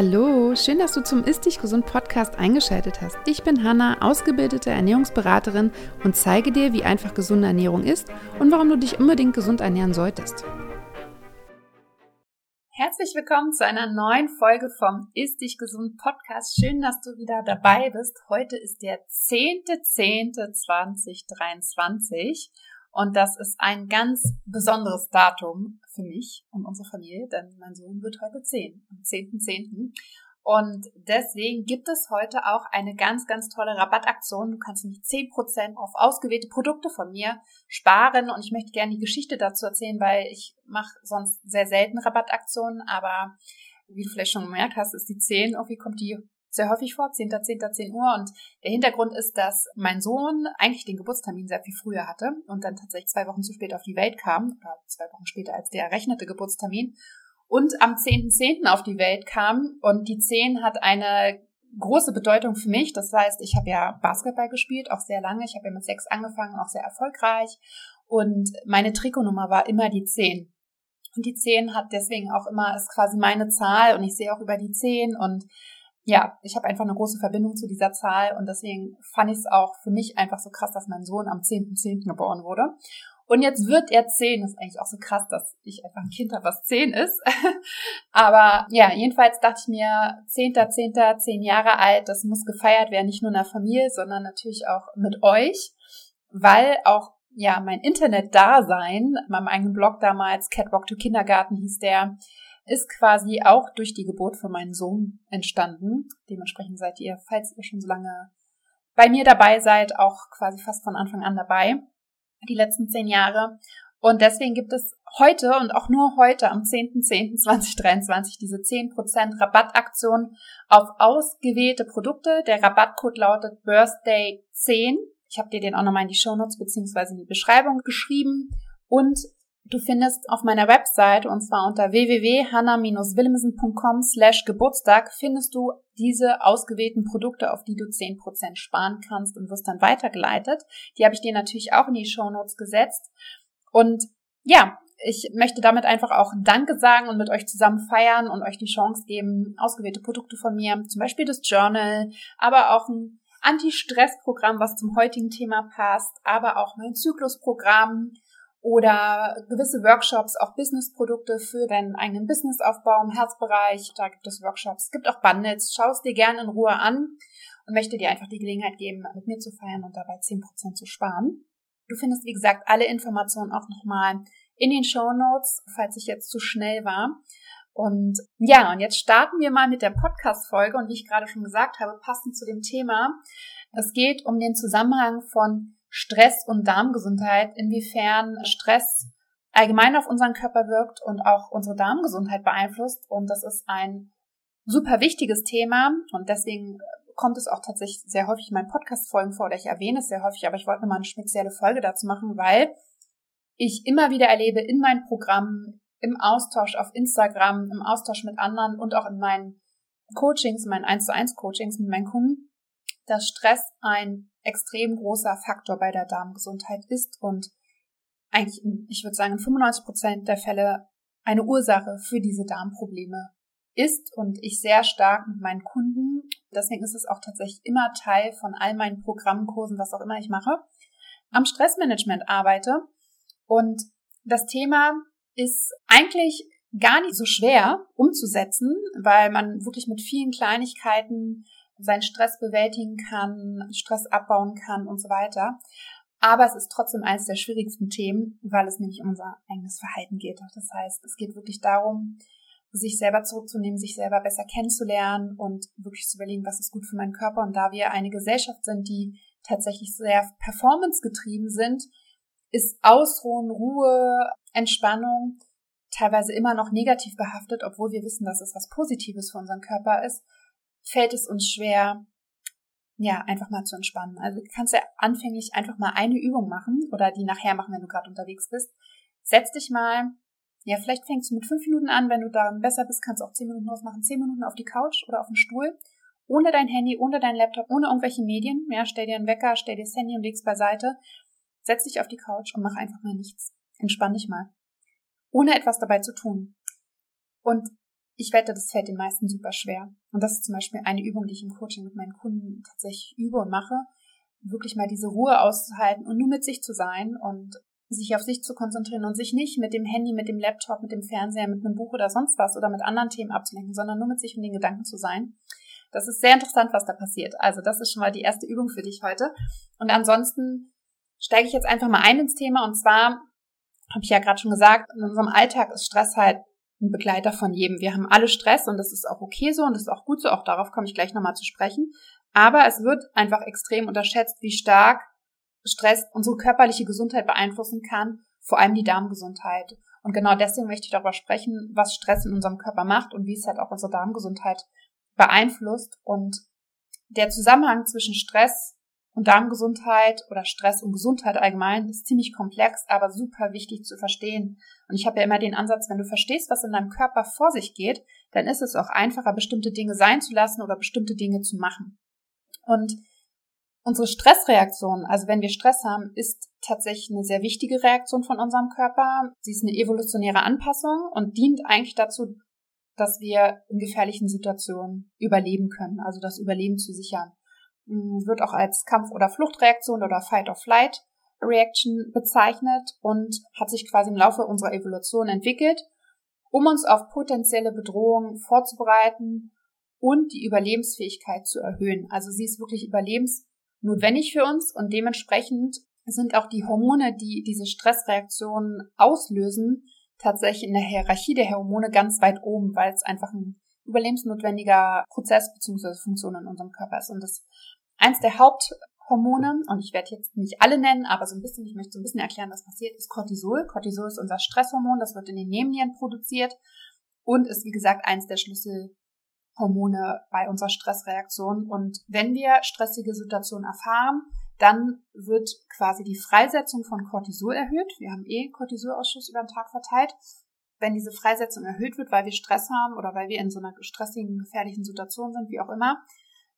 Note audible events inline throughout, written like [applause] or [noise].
Hallo, schön, dass du zum Ist Dich Gesund Podcast eingeschaltet hast. Ich bin Hanna, ausgebildete Ernährungsberaterin und zeige dir, wie einfach gesunde Ernährung ist und warum du dich unbedingt gesund ernähren solltest. Herzlich willkommen zu einer neuen Folge vom Ist Dich Gesund Podcast. Schön, dass du wieder dabei bist. Heute ist der 10.10.2023 und das ist ein ganz besonderes Datum für mich und unsere Familie, denn mein Sohn wird heute 10, am 10.10. .10. Und deswegen gibt es heute auch eine ganz, ganz tolle Rabattaktion. Du kannst nämlich 10% auf ausgewählte Produkte von mir sparen. Und ich möchte gerne die Geschichte dazu erzählen, weil ich mache sonst sehr selten Rabattaktionen. Aber wie du vielleicht schon gemerkt hast, ist die 10, irgendwie kommt die sehr häufig vor, 10. 10. 10 Uhr. Und der Hintergrund ist, dass mein Sohn eigentlich den Geburtstermin sehr viel früher hatte und dann tatsächlich zwei Wochen zu spät auf die Welt kam, oder zwei Wochen später als der errechnete Geburtstermin, und am 10.10. .10. auf die Welt kam. Und die 10 hat eine große Bedeutung für mich. Das heißt, ich habe ja Basketball gespielt, auch sehr lange. Ich habe ja mit sechs angefangen, auch sehr erfolgreich. Und meine Trikotnummer war immer die 10. Und die 10 hat deswegen auch immer, ist quasi meine Zahl und ich sehe auch über die 10 und ja, ich habe einfach eine große Verbindung zu dieser Zahl und deswegen fand ich es auch für mich einfach so krass, dass mein Sohn am 10.10. .10. geboren wurde. Und jetzt wird er 10. Das ist eigentlich auch so krass, dass ich einfach ein Kind habe, was 10 ist. [laughs] Aber ja, jedenfalls dachte ich mir, 10.10., 10, 10 Jahre alt, das muss gefeiert werden, nicht nur in der Familie, sondern natürlich auch mit euch, weil auch ja mein Internet-Dasein, meinem eigenen Blog damals, Catwalk to Kindergarten hieß der, ist quasi auch durch die Geburt von meinem Sohn entstanden. Dementsprechend seid ihr, falls ihr schon so lange bei mir dabei seid, auch quasi fast von Anfang an dabei, die letzten zehn Jahre. Und deswegen gibt es heute und auch nur heute am 10.10.2023 diese 10% Rabattaktion auf ausgewählte Produkte. Der Rabattcode lautet Birthday 10. Ich habe dir den auch nochmal in die Shownotes beziehungsweise in die Beschreibung geschrieben. Und Du findest auf meiner Website, und zwar unter www.hanna-willemsen.com slash Geburtstag, findest du diese ausgewählten Produkte, auf die du 10% sparen kannst und wirst dann weitergeleitet. Die habe ich dir natürlich auch in die Show Notes gesetzt. Und ja, ich möchte damit einfach auch Danke sagen und mit euch zusammen feiern und euch die Chance geben, ausgewählte Produkte von mir, zum Beispiel das Journal, aber auch ein Anti-Stress-Programm, was zum heutigen Thema passt, aber auch mein Zyklusprogramm, oder gewisse Workshops, auch Businessprodukte für deinen eigenen Businessaufbau im Herzbereich. Da gibt es Workshops. Es gibt auch Bundles. Schau es dir gerne in Ruhe an und möchte dir einfach die Gelegenheit geben, mit mir zu feiern und dabei 10% zu sparen. Du findest, wie gesagt, alle Informationen auch nochmal in den Show Notes, falls ich jetzt zu schnell war. Und ja, und jetzt starten wir mal mit der Podcast-Folge und wie ich gerade schon gesagt habe, passend zu dem Thema. Es geht um den Zusammenhang von Stress und Darmgesundheit, inwiefern Stress allgemein auf unseren Körper wirkt und auch unsere Darmgesundheit beeinflusst. Und das ist ein super wichtiges Thema und deswegen kommt es auch tatsächlich sehr häufig in meinen Podcast-Folgen vor oder ich erwähne es sehr häufig, aber ich wollte nochmal eine spezielle Folge dazu machen, weil ich immer wieder erlebe in meinen Programmen, im Austausch auf Instagram, im Austausch mit anderen und auch in meinen Coachings, in meinen 1 zu 1 Coachings mit meinen Kunden, dass Stress ein extrem großer Faktor bei der Darmgesundheit ist und eigentlich, ich würde sagen, in 95 Prozent der Fälle eine Ursache für diese Darmprobleme ist und ich sehr stark mit meinen Kunden, deswegen ist es auch tatsächlich immer Teil von all meinen Programmkursen, was auch immer ich mache, am Stressmanagement arbeite. Und das Thema ist eigentlich gar nicht so schwer umzusetzen, weil man wirklich mit vielen Kleinigkeiten seinen Stress bewältigen kann, Stress abbauen kann und so weiter. Aber es ist trotzdem eines der schwierigsten Themen, weil es nämlich um unser eigenes Verhalten geht. Das heißt, es geht wirklich darum, sich selber zurückzunehmen, sich selber besser kennenzulernen und wirklich zu überlegen, was ist gut für meinen Körper. Und da wir eine Gesellschaft sind, die tatsächlich sehr performancegetrieben sind, ist Ausruhen, Ruhe, Entspannung teilweise immer noch negativ behaftet, obwohl wir wissen, dass es was Positives für unseren Körper ist fällt es uns schwer, ja, einfach mal zu entspannen. Also du kannst ja anfänglich einfach mal eine Übung machen oder die nachher machen, wenn du gerade unterwegs bist. Setz dich mal, ja, vielleicht fängst du mit fünf Minuten an, wenn du daran besser bist, kannst du auch zehn Minuten ausmachen, zehn Minuten auf die Couch oder auf den Stuhl, ohne dein Handy, ohne dein Laptop, ohne irgendwelche Medien. Ja, stell dir einen Wecker, stell dir das Handy und leg's beiseite. Setz dich auf die Couch und mach einfach mal nichts. Entspann dich mal. Ohne etwas dabei zu tun. Und ich wette, das fällt den meisten super schwer. Und das ist zum Beispiel eine Übung, die ich im Coaching mit meinen Kunden tatsächlich übe und mache, wirklich mal diese Ruhe auszuhalten und nur mit sich zu sein und sich auf sich zu konzentrieren und sich nicht mit dem Handy, mit dem Laptop, mit dem Fernseher, mit einem Buch oder sonst was oder mit anderen Themen abzulenken, sondern nur mit sich und den Gedanken zu sein. Das ist sehr interessant, was da passiert. Also das ist schon mal die erste Übung für dich heute. Und ansonsten steige ich jetzt einfach mal ein ins Thema und zwar habe ich ja gerade schon gesagt, in unserem Alltag ist Stress halt ein Begleiter von jedem. Wir haben alle Stress und das ist auch okay so und das ist auch gut so. Auch darauf komme ich gleich nochmal zu sprechen. Aber es wird einfach extrem unterschätzt, wie stark Stress unsere körperliche Gesundheit beeinflussen kann, vor allem die Darmgesundheit. Und genau deswegen möchte ich darüber sprechen, was Stress in unserem Körper macht und wie es halt auch unsere Darmgesundheit beeinflusst. Und der Zusammenhang zwischen Stress und Darmgesundheit oder Stress und Gesundheit allgemein ist ziemlich komplex, aber super wichtig zu verstehen. Und ich habe ja immer den Ansatz, wenn du verstehst, was in deinem Körper vor sich geht, dann ist es auch einfacher, bestimmte Dinge sein zu lassen oder bestimmte Dinge zu machen. Und unsere Stressreaktion, also wenn wir Stress haben, ist tatsächlich eine sehr wichtige Reaktion von unserem Körper. Sie ist eine evolutionäre Anpassung und dient eigentlich dazu, dass wir in gefährlichen Situationen überleben können, also das Überleben zu sichern. Hm, wird auch als Kampf- oder Fluchtreaktion oder Fight-or-Flight Reaction bezeichnet und hat sich quasi im Laufe unserer Evolution entwickelt, um uns auf potenzielle Bedrohungen vorzubereiten und die Überlebensfähigkeit zu erhöhen. Also sie ist wirklich überlebensnotwendig für uns und dementsprechend sind auch die Hormone, die diese Stressreaktionen auslösen, tatsächlich in der Hierarchie der Hormone ganz weit oben, weil es einfach ein überlebensnotwendiger Prozess bzw. Funktion in unserem Körper ist. Und das eins der Haupthormone, und ich werde jetzt nicht alle nennen, aber so ein bisschen, ich möchte so ein bisschen erklären, was passiert, ist Cortisol. Cortisol ist unser Stresshormon, das wird in den Nebennieren produziert und ist, wie gesagt, eins der Schlüsselhormone bei unserer Stressreaktion. Und wenn wir stressige Situationen erfahren, dann wird quasi die Freisetzung von Cortisol erhöht. Wir haben eh Cortisolausschuss über den Tag verteilt. Wenn diese Freisetzung erhöht wird, weil wir Stress haben oder weil wir in so einer stressigen, gefährlichen Situation sind, wie auch immer,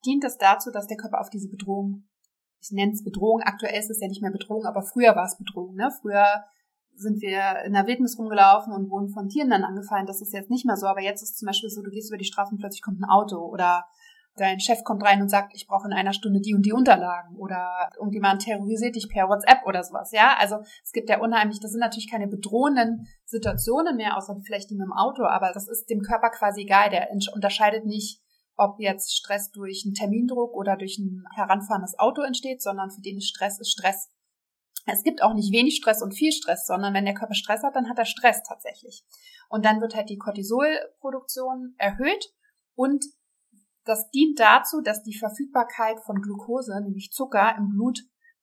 dient es dazu, dass der Körper auf diese Bedrohung, ich nenne es Bedrohung, aktuell ist es ja nicht mehr Bedrohung, aber früher war es Bedrohung. Ne? Früher sind wir in der Wildnis rumgelaufen und wurden von Tieren dann angefallen. Das ist jetzt nicht mehr so, aber jetzt ist zum Beispiel so, du gehst über die Straße und plötzlich kommt ein Auto oder dein Chef kommt rein und sagt, ich brauche in einer Stunde die und die Unterlagen oder irgendjemand terrorisiert dich per WhatsApp oder sowas, ja. Also es gibt ja unheimlich, das sind natürlich keine bedrohenden Situationen mehr, außer vielleicht die mit dem Auto, aber das ist dem Körper quasi egal, der unterscheidet nicht, ob jetzt Stress durch einen Termindruck oder durch ein heranfahrendes Auto entsteht, sondern für den Stress ist Stress. Es gibt auch nicht wenig Stress und viel Stress, sondern wenn der Körper Stress hat, dann hat er Stress tatsächlich. Und dann wird halt die Cortisolproduktion erhöht und das dient dazu, dass die Verfügbarkeit von Glucose, nämlich Zucker im Blut,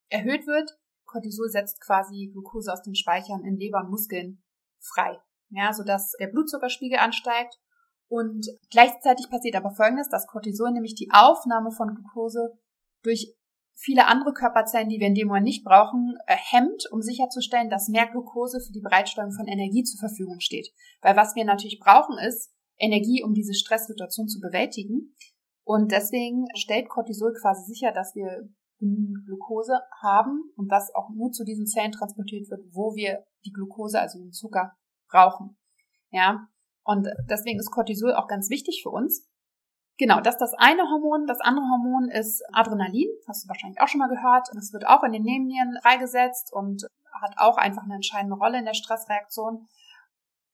erhöht wird. Cortisol setzt quasi Glucose aus den Speichern in Leber und Muskeln frei, ja, sodass der Blutzuckerspiegel ansteigt. Und gleichzeitig passiert aber Folgendes, dass Cortisol nämlich die Aufnahme von Glucose durch viele andere Körperzellen, die wir in dem Moment nicht brauchen, äh, hemmt, um sicherzustellen, dass mehr Glucose für die Bereitstellung von Energie zur Verfügung steht. Weil was wir natürlich brauchen, ist Energie, um diese Stresssituation zu bewältigen. Und deswegen stellt Cortisol quasi sicher, dass wir Glucose haben und das auch nur zu diesen Zellen transportiert wird, wo wir die Glucose, also den Zucker, brauchen. Ja. Und deswegen ist Cortisol auch ganz wichtig für uns. Genau, das ist das eine Hormon. Das andere Hormon ist Adrenalin. Hast du wahrscheinlich auch schon mal gehört. Das wird auch in den Nebennieren freigesetzt und hat auch einfach eine entscheidende Rolle in der Stressreaktion.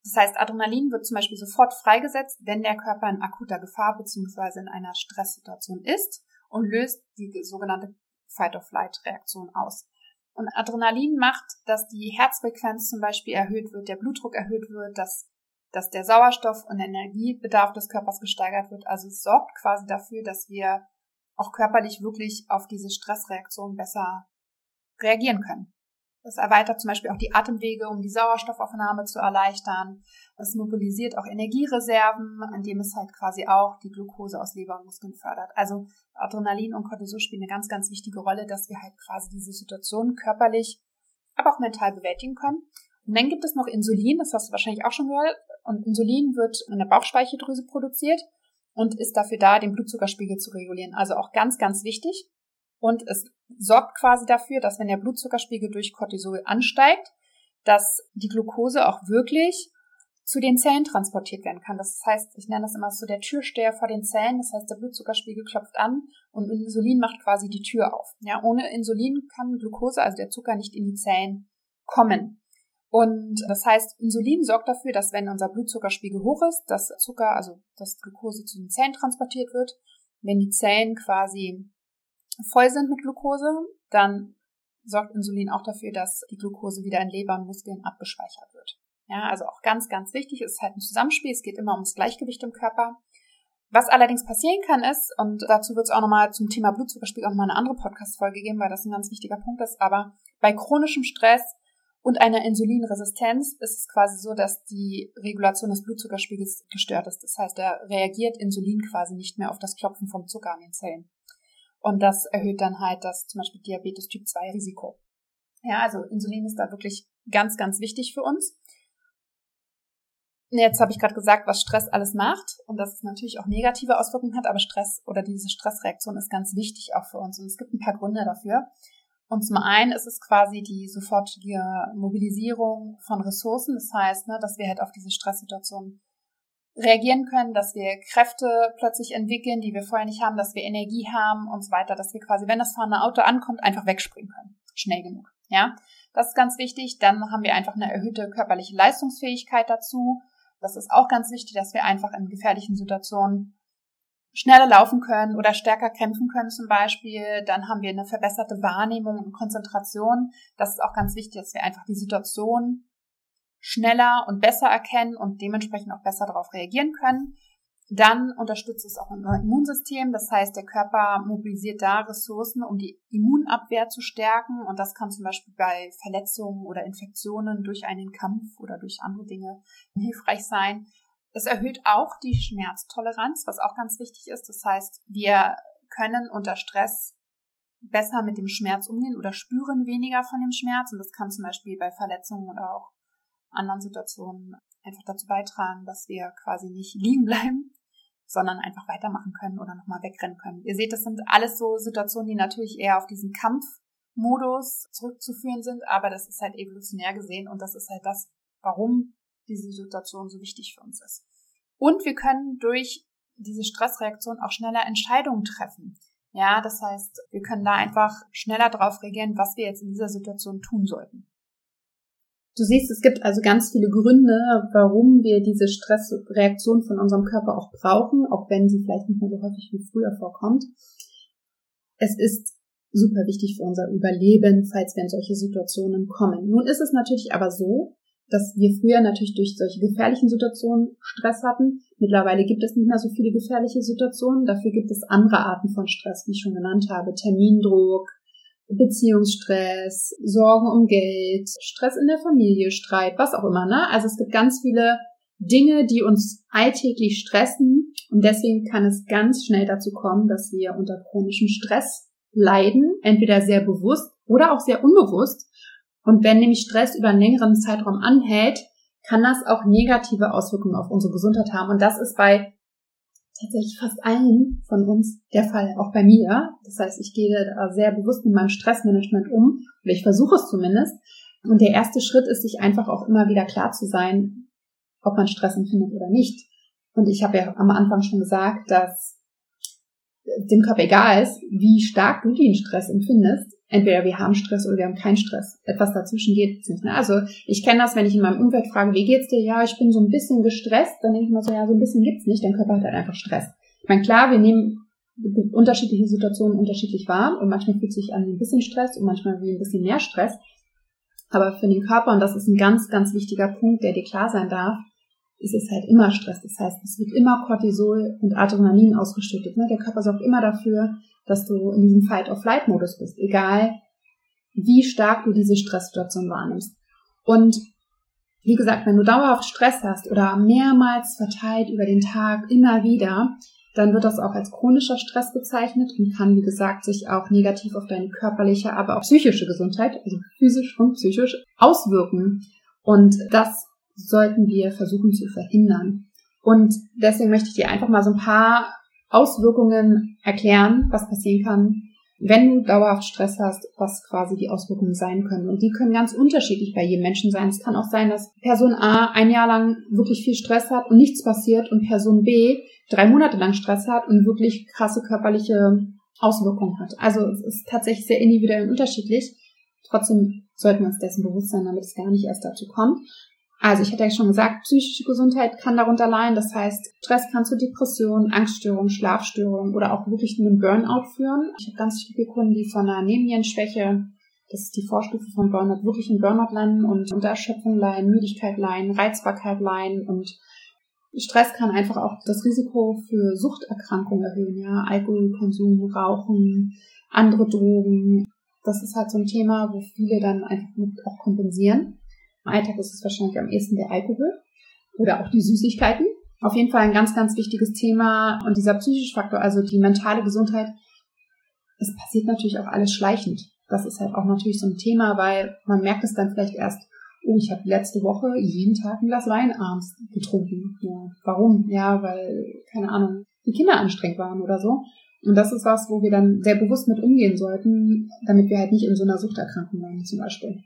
Das heißt, Adrenalin wird zum Beispiel sofort freigesetzt, wenn der Körper in akuter Gefahr bzw. in einer Stresssituation ist und löst die sogenannte Fight-of-Flight-Reaktion aus. Und Adrenalin macht, dass die Herzfrequenz zum Beispiel erhöht wird, der Blutdruck erhöht wird, dass, dass der Sauerstoff- und Energiebedarf des Körpers gesteigert wird. Also es sorgt quasi dafür, dass wir auch körperlich wirklich auf diese Stressreaktion besser reagieren können. Das erweitert zum Beispiel auch die Atemwege, um die Sauerstoffaufnahme zu erleichtern. Es mobilisiert auch Energiereserven, indem es halt quasi auch die Glucose aus Leber und Muskeln fördert. Also Adrenalin und Cortisol spielen eine ganz, ganz wichtige Rolle, dass wir halt quasi diese Situation körperlich, aber auch mental bewältigen können. Und dann gibt es noch Insulin, das hast du wahrscheinlich auch schon gehört. Und Insulin wird in der Bauchspeicheldrüse produziert und ist dafür da, den Blutzuckerspiegel zu regulieren. Also auch ganz, ganz wichtig. Und es sorgt quasi dafür, dass wenn der Blutzuckerspiegel durch Cortisol ansteigt, dass die Glucose auch wirklich zu den Zellen transportiert werden kann. Das heißt, ich nenne das immer so der Türsteher vor den Zellen. Das heißt, der Blutzuckerspiegel klopft an und Insulin macht quasi die Tür auf. Ja, ohne Insulin kann Glucose, also der Zucker, nicht in die Zellen kommen. Und das heißt, Insulin sorgt dafür, dass wenn unser Blutzuckerspiegel hoch ist, dass Zucker, also das Glucose zu den Zellen transportiert wird. Wenn die Zellen quasi voll sind mit Glucose, dann sorgt Insulin auch dafür, dass die Glucose wieder in Leber und Muskeln abgespeichert wird. Ja, also auch ganz, ganz wichtig, es ist halt ein Zusammenspiel, es geht immer ums Gleichgewicht im Körper. Was allerdings passieren kann ist, und dazu wird es auch nochmal zum Thema Blutzuckerspiegel auch nochmal eine andere Podcast-Folge geben, weil das ein ganz wichtiger Punkt ist, aber bei chronischem Stress und einer Insulinresistenz ist es quasi so, dass die Regulation des Blutzuckerspiegels gestört ist. Das heißt, da reagiert Insulin quasi nicht mehr auf das Klopfen vom Zucker an den Zellen. Und das erhöht dann halt das zum Beispiel Diabetes Typ 2 Risiko. Ja, also Insulin ist da wirklich ganz, ganz wichtig für uns. Jetzt habe ich gerade gesagt, was Stress alles macht und dass es natürlich auch negative Auswirkungen hat, aber Stress oder diese Stressreaktion ist ganz wichtig auch für uns und es gibt ein paar Gründe dafür. Und zum einen ist es quasi die sofortige Mobilisierung von Ressourcen, das heißt, ne, dass wir halt auf diese Stresssituation reagieren können, dass wir Kräfte plötzlich entwickeln, die wir vorher nicht haben, dass wir Energie haben und so weiter, dass wir quasi, wenn das fahrende Auto ankommt, einfach wegspringen können. Schnell genug. Ja, das ist ganz wichtig. Dann haben wir einfach eine erhöhte körperliche Leistungsfähigkeit dazu. Das ist auch ganz wichtig, dass wir einfach in gefährlichen Situationen schneller laufen können oder stärker kämpfen können zum Beispiel. Dann haben wir eine verbesserte Wahrnehmung und Konzentration. Das ist auch ganz wichtig, dass wir einfach die Situation schneller und besser erkennen und dementsprechend auch besser darauf reagieren können. Dann unterstützt es auch unser Immunsystem. Das heißt, der Körper mobilisiert da Ressourcen, um die Immunabwehr zu stärken. Und das kann zum Beispiel bei Verletzungen oder Infektionen durch einen Kampf oder durch andere Dinge hilfreich sein. Es erhöht auch die Schmerztoleranz, was auch ganz wichtig ist. Das heißt, wir können unter Stress besser mit dem Schmerz umgehen oder spüren weniger von dem Schmerz. Und das kann zum Beispiel bei Verletzungen oder auch anderen Situationen einfach dazu beitragen, dass wir quasi nicht liegen bleiben, sondern einfach weitermachen können oder nochmal wegrennen können. Ihr seht, das sind alles so Situationen, die natürlich eher auf diesen Kampfmodus zurückzuführen sind, aber das ist halt evolutionär gesehen und das ist halt das, warum diese Situation so wichtig für uns ist. Und wir können durch diese Stressreaktion auch schneller Entscheidungen treffen. Ja, das heißt, wir können da einfach schneller drauf reagieren, was wir jetzt in dieser Situation tun sollten. Du siehst, es gibt also ganz viele Gründe, warum wir diese Stressreaktion von unserem Körper auch brauchen, auch wenn sie vielleicht nicht mehr so häufig wie früher vorkommt. Es ist super wichtig für unser Überleben, falls wir in solche Situationen kommen. Nun ist es natürlich aber so, dass wir früher natürlich durch solche gefährlichen Situationen Stress hatten. Mittlerweile gibt es nicht mehr so viele gefährliche Situationen. Dafür gibt es andere Arten von Stress, wie ich schon genannt habe. Termindruck, Beziehungsstress, Sorgen um Geld, Stress in der Familie, Streit, was auch immer, ne? Also es gibt ganz viele Dinge, die uns alltäglich stressen und deswegen kann es ganz schnell dazu kommen, dass wir unter chronischem Stress leiden, entweder sehr bewusst oder auch sehr unbewusst. Und wenn nämlich Stress über einen längeren Zeitraum anhält, kann das auch negative Auswirkungen auf unsere Gesundheit haben. Und das ist bei tatsächlich fast allen von uns der Fall, auch bei mir. Das heißt, ich gehe da sehr bewusst mit meinem Stressmanagement um, oder ich versuche es zumindest. Und der erste Schritt ist, sich einfach auch immer wieder klar zu sein, ob man Stress empfindet oder nicht. Und ich habe ja am Anfang schon gesagt, dass dem Körper egal ist, wie stark du den Stress empfindest. Entweder wir haben Stress oder wir haben keinen Stress. Etwas dazwischen geht nicht. Ne? Also ich kenne das, wenn ich in meinem Umfeld frage, wie geht's dir? Ja, ich bin so ein bisschen gestresst. Dann denke ich mal so, ja, so ein bisschen gibt's nicht. Dein Körper hat halt einfach Stress. Ich meine, klar, wir nehmen unterschiedliche Situationen unterschiedlich wahr und manchmal fühlt sich an wie ein bisschen Stress und manchmal wie ein bisschen mehr Stress. Aber für den Körper, und das ist ein ganz, ganz wichtiger Punkt, der dir klar sein darf, ist es halt immer Stress. Das heißt, es wird immer Cortisol und Adrenalin ausgeschüttet. Ne? Der Körper sorgt immer dafür, dass du in diesem Fight-of-Flight-Modus bist, egal wie stark du diese Stresssituation wahrnimmst. Und wie gesagt, wenn du dauerhaft Stress hast oder mehrmals verteilt über den Tag immer wieder, dann wird das auch als chronischer Stress bezeichnet und kann, wie gesagt, sich auch negativ auf deine körperliche, aber auch psychische Gesundheit, also physisch und psychisch, auswirken. Und das sollten wir versuchen zu verhindern. Und deswegen möchte ich dir einfach mal so ein paar Auswirkungen erklären, was passieren kann, wenn du dauerhaft Stress hast, was quasi die Auswirkungen sein können. Und die können ganz unterschiedlich bei jedem Menschen sein. Es kann auch sein, dass Person A ein Jahr lang wirklich viel Stress hat und nichts passiert und Person B drei Monate lang Stress hat und wirklich krasse körperliche Auswirkungen hat. Also es ist tatsächlich sehr individuell und unterschiedlich. Trotzdem sollten wir uns dessen bewusst sein, damit es gar nicht erst dazu kommt. Also ich hatte ja schon gesagt, psychische Gesundheit kann darunter leiden. Das heißt, Stress kann zu Depressionen, Angststörungen, Schlafstörungen oder auch wirklich einem Burnout führen. Ich habe ganz viele Kunden, die von einer Nebennierenschwäche, das ist die Vorstufe von Burnout, wirklich in Burnout landen und unter Erschöpfung leiden, Müdigkeit leiden, Reizbarkeit leiden und Stress kann einfach auch das Risiko für Suchterkrankungen erhöhen, ja, Alkoholkonsum, Rauchen, andere Drogen. Das ist halt so ein Thema, wo viele dann einfach mit auch kompensieren. Im Alltag ist es wahrscheinlich am ehesten der Alkohol oder auch die Süßigkeiten. Auf jeden Fall ein ganz, ganz wichtiges Thema. Und dieser psychische Faktor, also die mentale Gesundheit, es passiert natürlich auch alles schleichend. Das ist halt auch natürlich so ein Thema, weil man merkt es dann vielleicht erst, oh, ich habe letzte Woche jeden Tag ein Glas Wein abends getrunken. Ja, warum? Ja, weil, keine Ahnung, die Kinder anstrengend waren oder so. Und das ist was, wo wir dann sehr bewusst mit umgehen sollten, damit wir halt nicht in so einer Suchterkrankung landen zum Beispiel.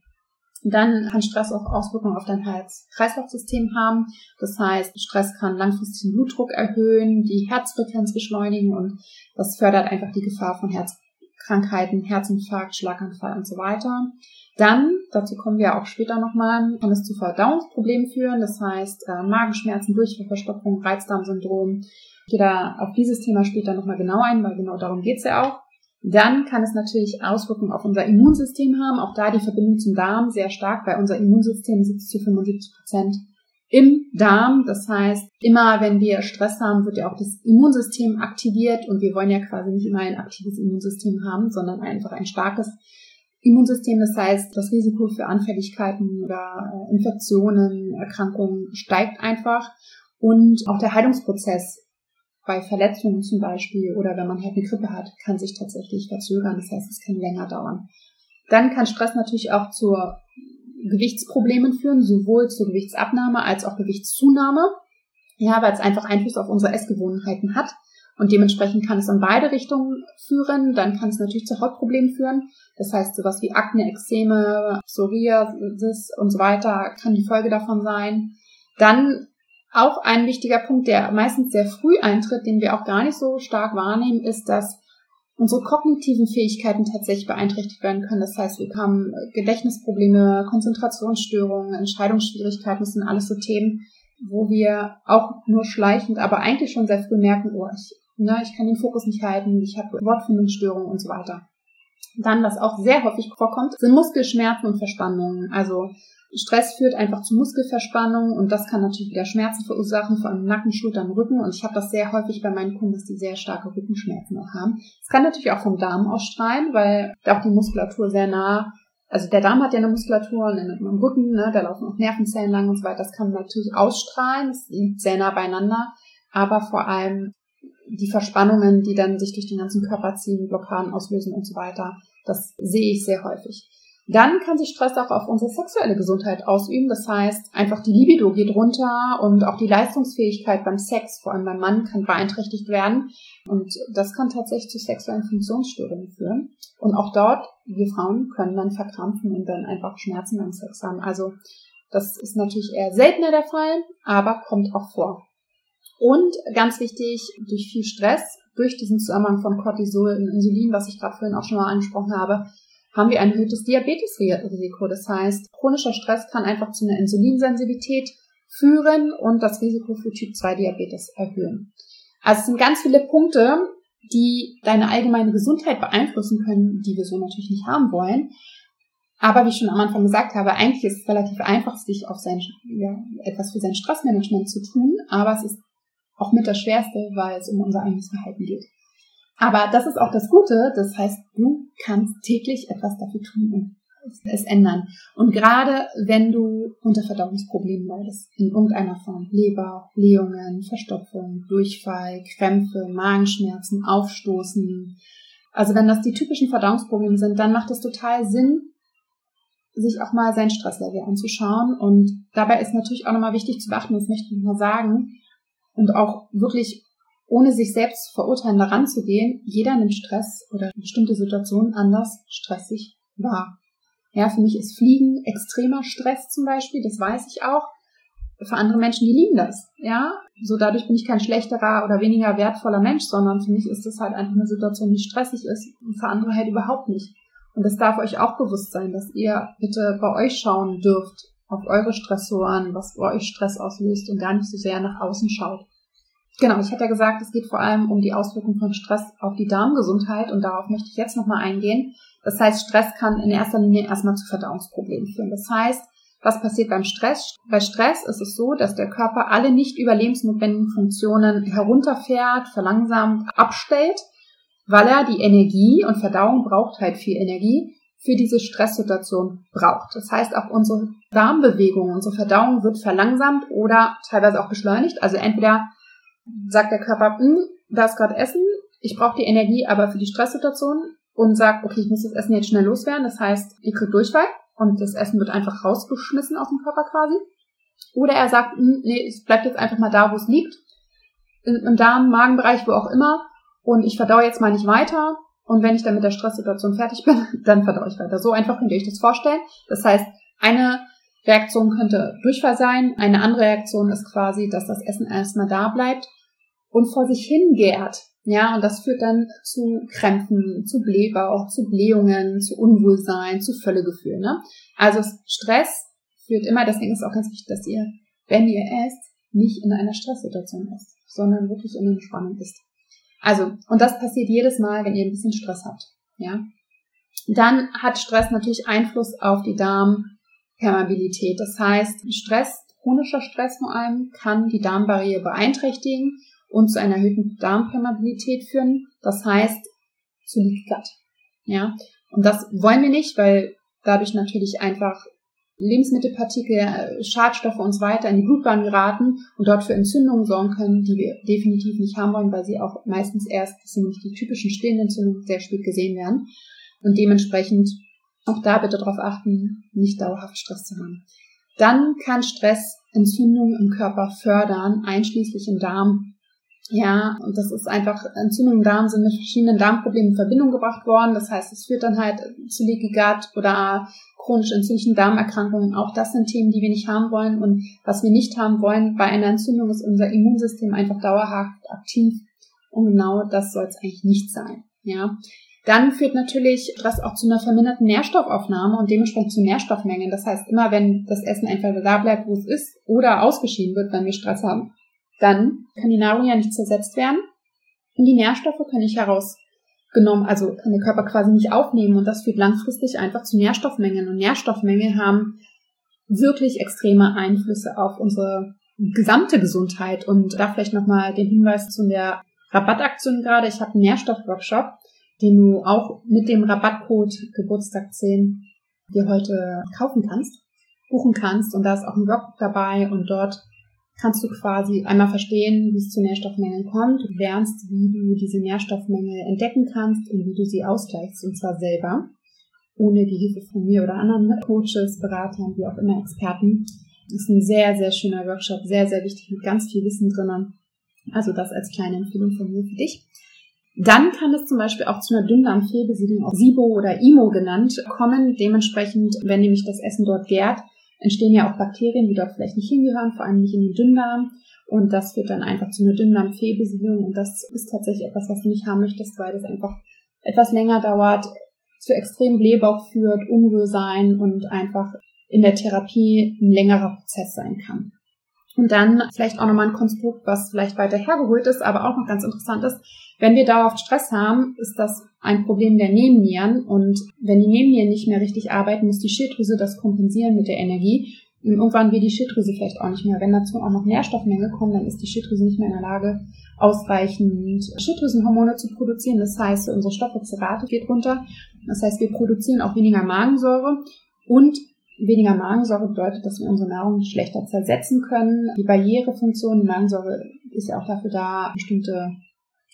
Dann kann Stress auch Auswirkungen auf dein Herz-Kreislauf-System haben. Das heißt, Stress kann langfristig den Blutdruck erhöhen, die Herzfrequenz beschleunigen und das fördert einfach die Gefahr von Herzkrankheiten, Herzinfarkt, Schlaganfall und so weiter. Dann, dazu kommen wir auch später nochmal, kann es zu Verdauungsproblemen führen. Das heißt, äh, Magenschmerzen, Durchfallverstopfung, Reizdarmsyndrom. Ich gehe da auf dieses Thema später nochmal genau ein, weil genau darum geht's ja auch. Dann kann es natürlich Auswirkungen auf unser Immunsystem haben. Auch da die Verbindung zum Darm sehr stark, weil unser Immunsystem sitzt zu 75 Prozent im Darm. Das heißt, immer wenn wir Stress haben, wird ja auch das Immunsystem aktiviert und wir wollen ja quasi nicht immer ein aktives Immunsystem haben, sondern einfach ein starkes Immunsystem. Das heißt, das Risiko für Anfälligkeiten oder äh, Infektionen, Erkrankungen steigt einfach und auch der Heilungsprozess bei Verletzungen zum Beispiel oder wenn man halt eine Grippe hat, kann sich tatsächlich verzögern. Das heißt, es kann länger dauern. Dann kann Stress natürlich auch zu Gewichtsproblemen führen, sowohl zur Gewichtsabnahme als auch Gewichtszunahme. Ja, weil es einfach Einfluss auf unsere Essgewohnheiten hat. Und dementsprechend kann es in beide Richtungen führen. Dann kann es natürlich zu Hautproblemen führen. Das heißt, sowas wie Akne, Ekzeme, Psoriasis und so weiter kann die Folge davon sein. Dann auch ein wichtiger Punkt, der meistens sehr früh eintritt, den wir auch gar nicht so stark wahrnehmen, ist, dass unsere kognitiven Fähigkeiten tatsächlich beeinträchtigt werden können. Das heißt, wir haben Gedächtnisprobleme, Konzentrationsstörungen, Entscheidungsschwierigkeiten, das sind alles so Themen, wo wir auch nur schleichend, aber eigentlich schon sehr früh merken, oh, ich, ne, ich kann den Fokus nicht halten, ich habe Wortfindungsstörungen und so weiter. Dann, was auch sehr häufig vorkommt, sind Muskelschmerzen und Verspannungen. Also Stress führt einfach zu Muskelverspannung und das kann natürlich wieder Schmerzen verursachen, vor allem Nacken, Schultern, Rücken. Und ich habe das sehr häufig bei meinen Kunden, dass die sehr starke Rückenschmerzen auch haben. Es kann natürlich auch vom Darm ausstrahlen, weil da auch die Muskulatur sehr nah, also der Darm hat ja eine Muskulatur und im Rücken, ne, da laufen auch Nervenzellen lang und so weiter. Das kann natürlich ausstrahlen, es liegt sehr nah beieinander, aber vor allem die Verspannungen, die dann sich durch den ganzen Körper ziehen, Blockaden auslösen und so weiter, das sehe ich sehr häufig. Dann kann sich Stress auch auf unsere sexuelle Gesundheit ausüben. Das heißt, einfach die Libido geht runter und auch die Leistungsfähigkeit beim Sex, vor allem beim Mann, kann beeinträchtigt werden. Und das kann tatsächlich zu sexuellen Funktionsstörungen führen. Und auch dort, wir Frauen können dann verkrampfen und dann einfach Schmerzen beim Sex haben. Also das ist natürlich eher seltener der Fall, aber kommt auch vor. Und ganz wichtig, durch viel Stress, durch diesen Zusammenhang von Cortisol und Insulin, was ich gerade vorhin auch schon mal angesprochen habe, haben wir ein erhöhtes Diabetesrisiko. Das heißt, chronischer Stress kann einfach zu einer Insulinsensitivität führen und das Risiko für Typ 2 Diabetes erhöhen. Also es sind ganz viele Punkte, die deine allgemeine Gesundheit beeinflussen können, die wir so natürlich nicht haben wollen. Aber wie ich schon am Anfang gesagt habe, eigentlich ist es relativ einfach, sich auf sein, ja, etwas für sein Stressmanagement zu tun, aber es ist auch mit das Schwerste, weil es um unser eigenes Verhalten geht. Aber das ist auch das Gute. Das heißt, du kannst täglich etwas dafür tun und es ändern. Und gerade wenn du unter Verdauungsproblemen leidest, in irgendeiner Form, Leber, Blähungen, Verstopfung, Durchfall, Krämpfe, Magenschmerzen, Aufstoßen, also wenn das die typischen Verdauungsprobleme sind, dann macht es total Sinn, sich auch mal sein Stresslevel anzuschauen. Und dabei ist natürlich auch nochmal wichtig zu beachten, das möchte ich mal sagen, und auch wirklich ohne sich selbst verurteilen, daran zu gehen, jeder nimmt Stress oder bestimmte Situationen anders stressig wahr. Ja, für mich ist Fliegen extremer Stress zum Beispiel, das weiß ich auch. Für andere Menschen, die lieben das. Ja, so dadurch bin ich kein schlechterer oder weniger wertvoller Mensch, sondern für mich ist das halt einfach eine Situation, die stressig ist und für andere halt überhaupt nicht. Und das darf euch auch bewusst sein, dass ihr bitte bei euch schauen dürft, auf eure Stressoren, was bei euch Stress auslöst und gar nicht so sehr nach außen schaut. Genau, ich hatte ja gesagt, es geht vor allem um die Auswirkungen von Stress auf die Darmgesundheit und darauf möchte ich jetzt nochmal eingehen. Das heißt, Stress kann in erster Linie erstmal zu Verdauungsproblemen führen. Das heißt, was passiert beim Stress? Bei Stress ist es so, dass der Körper alle nicht überlebensnotwendigen Funktionen herunterfährt, verlangsamt, abstellt, weil er die Energie und Verdauung braucht halt viel Energie für diese Stresssituation braucht. Das heißt, auch unsere Darmbewegung, unsere Verdauung wird verlangsamt oder teilweise auch beschleunigt. Also entweder sagt der Körper, hm, da ist gerade Essen, ich brauche die Energie aber für die Stresssituation und sagt, okay, ich muss das Essen jetzt schnell loswerden. Das heißt, ihr kriegt Durchfall und das Essen wird einfach rausgeschmissen aus dem Körper quasi. Oder er sagt, hm, nee, es bleibt jetzt einfach mal da, wo es liegt. Im Darm, Magenbereich, wo auch immer. Und ich verdaue jetzt mal nicht weiter. Und wenn ich dann mit der Stresssituation fertig bin, [laughs] dann verdaue ich weiter. So einfach könnt ihr euch das vorstellen. Das heißt, eine Reaktion könnte Durchfall sein. Eine andere Reaktion ist quasi, dass das Essen erstmal da bleibt und vor sich hingärt. Ja, und das führt dann zu Krämpfen, zu Blähbauch, zu Blähungen, zu Unwohlsein, zu Völlegefühl. Ne? Also Stress führt immer, deswegen ist es auch ganz wichtig, dass ihr, wenn ihr esst, nicht in einer Stresssituation esst, sondern wirklich in Entspannung ist. Also, und das passiert jedes Mal, wenn ihr ein bisschen Stress habt. Ja. Dann hat Stress natürlich Einfluss auf die Darmpermeabilität. Das heißt, Stress, chronischer Stress vor allem, kann die Darmbarriere beeinträchtigen und zu einer erhöhten Darmpermeabilität führen. Das heißt, zu Leak Gut. Ja, und das wollen wir nicht, weil dadurch natürlich einfach Lebensmittelpartikel, äh, Schadstoffe und so weiter in die Blutbahn geraten und dort für Entzündungen sorgen können, die wir definitiv nicht haben wollen, weil sie auch meistens erst, das sind nämlich die typischen stillen Entzündungen, sehr spät gesehen werden. Und dementsprechend auch da bitte darauf achten, nicht dauerhaft Stress zu haben. Dann kann Stress Entzündungen im Körper fördern, einschließlich im Darm ja, und das ist einfach, Entzündungen im Darm sind mit verschiedenen Darmproblemen in Verbindung gebracht worden. Das heißt, es führt dann halt zu Leaky Gut oder chronisch entzündlichen Darmerkrankungen. Auch das sind Themen, die wir nicht haben wollen. Und was wir nicht haben wollen bei einer Entzündung ist unser Immunsystem einfach dauerhaft aktiv. Und genau das soll es eigentlich nicht sein. Ja. Dann führt natürlich das auch zu einer verminderten Nährstoffaufnahme und dementsprechend zu Nährstoffmengen. Das heißt, immer wenn das Essen einfach da bleibt, wo es ist, oder ausgeschieden wird, wenn wir Stress haben, dann kann die Nahrung ja nicht zersetzt werden und die Nährstoffe können nicht herausgenommen, also kann der Körper quasi nicht aufnehmen und das führt langfristig einfach zu Nährstoffmengen und Nährstoffmängel haben wirklich extreme Einflüsse auf unsere gesamte Gesundheit und da vielleicht nochmal den Hinweis zu der Rabattaktion gerade. Ich habe einen Nährstoffworkshop, den du auch mit dem Rabattcode Geburtstag 10 dir heute kaufen kannst, buchen kannst und da ist auch ein Workbook dabei und dort kannst du quasi einmal verstehen, wie es zu Nährstoffmängeln kommt. Du lernst, wie du diese Nährstoffmängel entdecken kannst und wie du sie ausgleichst, und zwar selber, ohne die Hilfe von mir oder anderen Coaches, Beratern, wie auch immer Experten. Das ist ein sehr, sehr schöner Workshop, sehr, sehr wichtig, mit ganz viel Wissen drinnen. Also das als kleine Empfehlung von mir für dich. Dann kann es zum Beispiel auch zu einer Dünndarmfehlbesiedlung, auch SIBO oder IMO genannt, kommen. Dementsprechend, wenn nämlich das Essen dort gärt, entstehen ja auch Bakterien, die dort vielleicht nicht hingehören, vor allem nicht in den Dünndarm. Und das führt dann einfach zu einer Dünndarmfehlbesiedlung. Und das ist tatsächlich etwas, was du nicht haben möchtest, weil das einfach etwas länger dauert, zu extrem Blähbauch führt, Unwohlsein und einfach in der Therapie ein längerer Prozess sein kann. Und dann vielleicht auch nochmal ein Konstrukt, was vielleicht weiter hergeholt ist, aber auch noch ganz interessant ist. Wenn wir dauerhaft Stress haben, ist das ein Problem der Nebennieren. Und wenn die Nebennieren nicht mehr richtig arbeiten, muss die Schilddrüse das kompensieren mit der Energie. Und irgendwann wird die Schilddrüse vielleicht auch nicht mehr. Wenn dazu auch noch Nährstoffmängel kommen, dann ist die Schilddrüse nicht mehr in der Lage, ausreichend Schilddrüsenhormone zu produzieren. Das heißt, unsere Stoffwechselrate geht runter. Das heißt, wir produzieren auch weniger Magensäure und Weniger Magensäure bedeutet, dass wir unsere Nahrung schlechter zersetzen können. Die Barrierefunktion, die Magensäure ist ja auch dafür da, bestimmte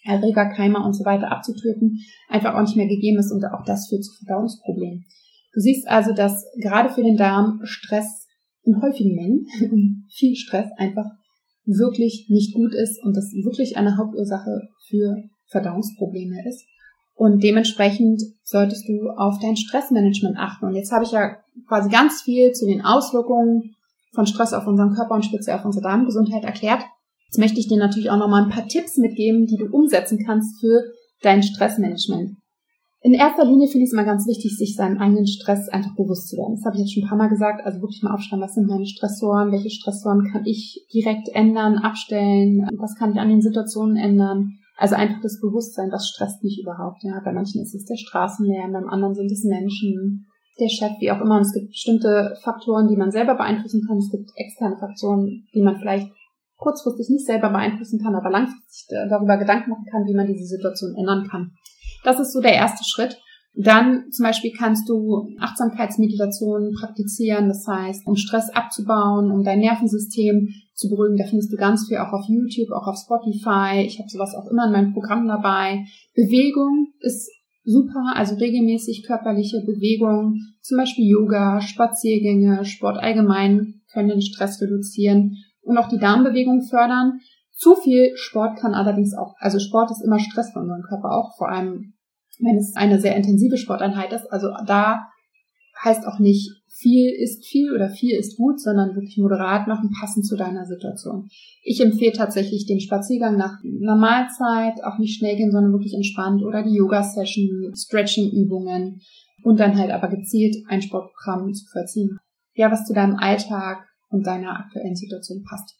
Erreger, Keime und so weiter abzutöten, einfach auch nicht mehr gegeben ist und auch das führt zu Verdauungsproblemen. Du siehst also, dass gerade für den Darm Stress in häufigen Mengen, [laughs] viel Stress einfach wirklich nicht gut ist und das wirklich eine Hauptursache für Verdauungsprobleme ist. Und dementsprechend solltest du auf dein Stressmanagement achten. Und jetzt habe ich ja quasi ganz viel zu den Auswirkungen von Stress auf unseren Körper und speziell auf unsere Darmgesundheit erklärt. Jetzt möchte ich dir natürlich auch nochmal ein paar Tipps mitgeben, die du umsetzen kannst für dein Stressmanagement. In erster Linie finde ich es immer ganz wichtig, sich seinen eigenen Stress einfach bewusst zu werden. Das habe ich jetzt schon ein paar Mal gesagt. Also wirklich mal aufschreiben, was sind meine Stressoren, welche Stressoren kann ich direkt ändern, abstellen, was kann ich an den Situationen ändern. Also einfach das Bewusstsein, was stresst mich überhaupt. Ja, bei manchen ist es der Straßenlärm, beim anderen sind es Menschen, der Chef, wie auch immer. Und es gibt bestimmte Faktoren, die man selber beeinflussen kann. Es gibt externe Faktoren, die man vielleicht kurzfristig nicht selber beeinflussen kann, aber langfristig darüber Gedanken machen kann, wie man diese Situation ändern kann. Das ist so der erste Schritt. Dann zum Beispiel kannst du Achtsamkeitsmeditation praktizieren, das heißt, um Stress abzubauen, um dein Nervensystem zu beruhigen. Da findest du ganz viel auch auf YouTube, auch auf Spotify. Ich habe sowas auch immer in meinem Programm dabei. Bewegung ist super, also regelmäßig körperliche Bewegung, zum Beispiel Yoga, Spaziergänge, Sport allgemein können den Stress reduzieren und auch die Darmbewegung fördern. Zu viel Sport kann allerdings auch, also Sport ist immer Stress für unseren Körper auch, vor allem wenn es eine sehr intensive Sporteinheit ist. Also da heißt auch nicht viel ist viel oder viel ist gut, sondern wirklich moderat machen, passend zu deiner Situation. Ich empfehle tatsächlich den Spaziergang nach einer Mahlzeit, auch nicht schnell gehen, sondern wirklich entspannt oder die Yoga-Session, Stretching-Übungen und dann halt aber gezielt ein Sportprogramm zu vollziehen. Ja, was zu deinem Alltag und deiner aktuellen Situation passt.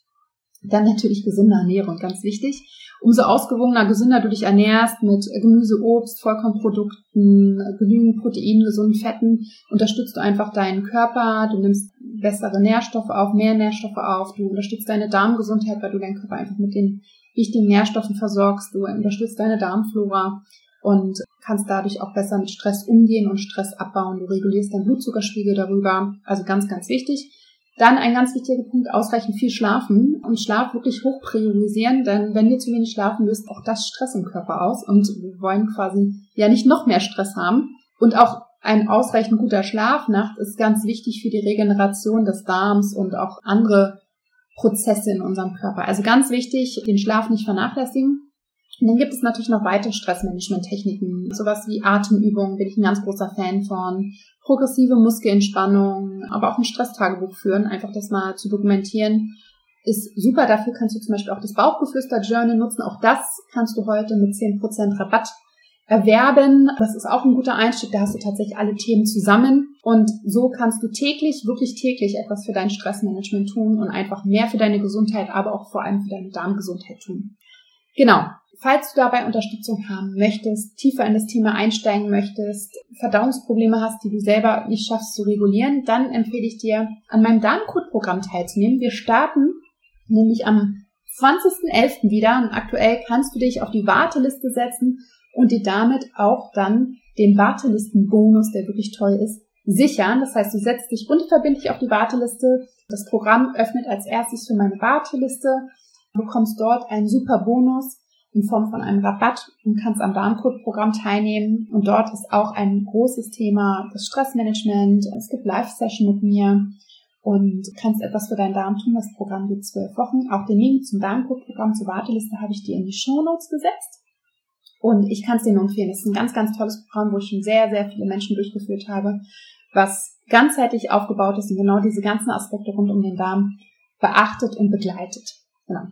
Dann natürlich gesunde Ernährung, ganz wichtig. Umso ausgewogener, gesünder du dich ernährst mit Gemüse, Obst, Vollkornprodukten, genügend Protein, gesunden Fetten, unterstützt du einfach deinen Körper, du nimmst bessere Nährstoffe auf, mehr Nährstoffe auf, du unterstützt deine Darmgesundheit, weil du deinen Körper einfach mit den wichtigen Nährstoffen versorgst, du unterstützt deine Darmflora und kannst dadurch auch besser mit Stress umgehen und Stress abbauen. Du regulierst deinen Blutzuckerspiegel darüber, also ganz, ganz wichtig. Dann ein ganz wichtiger Punkt, ausreichend viel schlafen und Schlaf wirklich hoch priorisieren, denn wenn wir zu wenig schlafen, löst auch das Stress im Körper aus und wir wollen quasi ja nicht noch mehr Stress haben. Und auch ein ausreichend guter Schlafnacht ist ganz wichtig für die Regeneration des Darms und auch andere Prozesse in unserem Körper. Also ganz wichtig, den Schlaf nicht vernachlässigen. Und dann gibt es natürlich noch weitere Stressmanagement-Techniken, sowas wie Atemübungen, bin ich ein ganz großer Fan von, progressive Muskelentspannung, aber auch ein Stresstagebuch führen, einfach das mal zu dokumentieren, ist super. Dafür kannst du zum Beispiel auch das Bauchgeflüster-Journal nutzen. Auch das kannst du heute mit 10% Rabatt erwerben. Das ist auch ein guter Einstieg. Da hast du tatsächlich alle Themen zusammen. Und so kannst du täglich, wirklich täglich etwas für dein Stressmanagement tun und einfach mehr für deine Gesundheit, aber auch vor allem für deine Darmgesundheit tun. Genau. Falls du dabei Unterstützung haben möchtest, tiefer in das Thema einsteigen möchtest, Verdauungsprobleme hast, die du selber nicht schaffst zu regulieren, dann empfehle ich dir, an meinem Darmcode-Programm teilzunehmen. Wir starten nämlich am 20.11. wieder und aktuell kannst du dich auf die Warteliste setzen und dir damit auch dann den Wartelistenbonus, der wirklich toll ist, sichern. Das heißt, du setzt dich unverbindlich auf die Warteliste. Das Programm öffnet als erstes für meine Warteliste bekommst dort einen super Bonus in Form von einem Rabatt und kannst am Darmcode-Programm teilnehmen. Und dort ist auch ein großes Thema das Stressmanagement. Es gibt Live-Session mit mir und kannst etwas für deinen Darm tun. Das Programm geht zwölf Wochen. Auch den Link zum Darmcode-Programm zur Warteliste habe ich dir in die Show Notes gesetzt. Und ich kann es dir nur empfehlen. Es ist ein ganz, ganz tolles Programm, wo ich schon sehr, sehr viele Menschen durchgeführt habe, was ganzheitlich aufgebaut ist und genau diese ganzen Aspekte rund um den Darm beachtet und begleitet. Genau.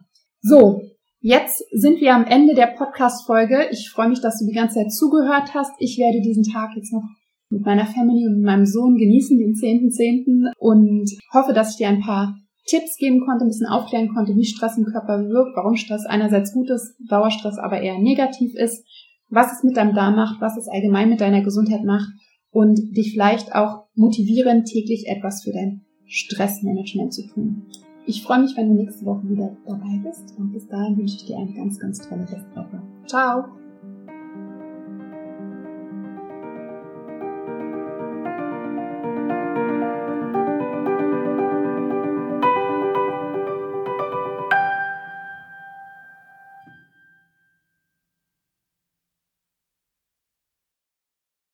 So, jetzt sind wir am Ende der Podcast-Folge. Ich freue mich, dass du die ganze Zeit zugehört hast. Ich werde diesen Tag jetzt noch mit meiner Family und meinem Sohn genießen, den 10.10. .10. und hoffe, dass ich dir ein paar Tipps geben konnte, ein bisschen aufklären konnte, wie Stress im Körper wirkt, warum Stress einerseits gut ist, Dauerstress aber eher negativ ist, was es mit deinem Darm macht, was es allgemein mit deiner Gesundheit macht und dich vielleicht auch motivieren, täglich etwas für dein Stressmanagement zu tun. Ich freue mich, wenn du nächste Woche wieder dabei bist und bis dahin wünsche ich dir eine ganz, ganz tolle Restwoche. Ciao!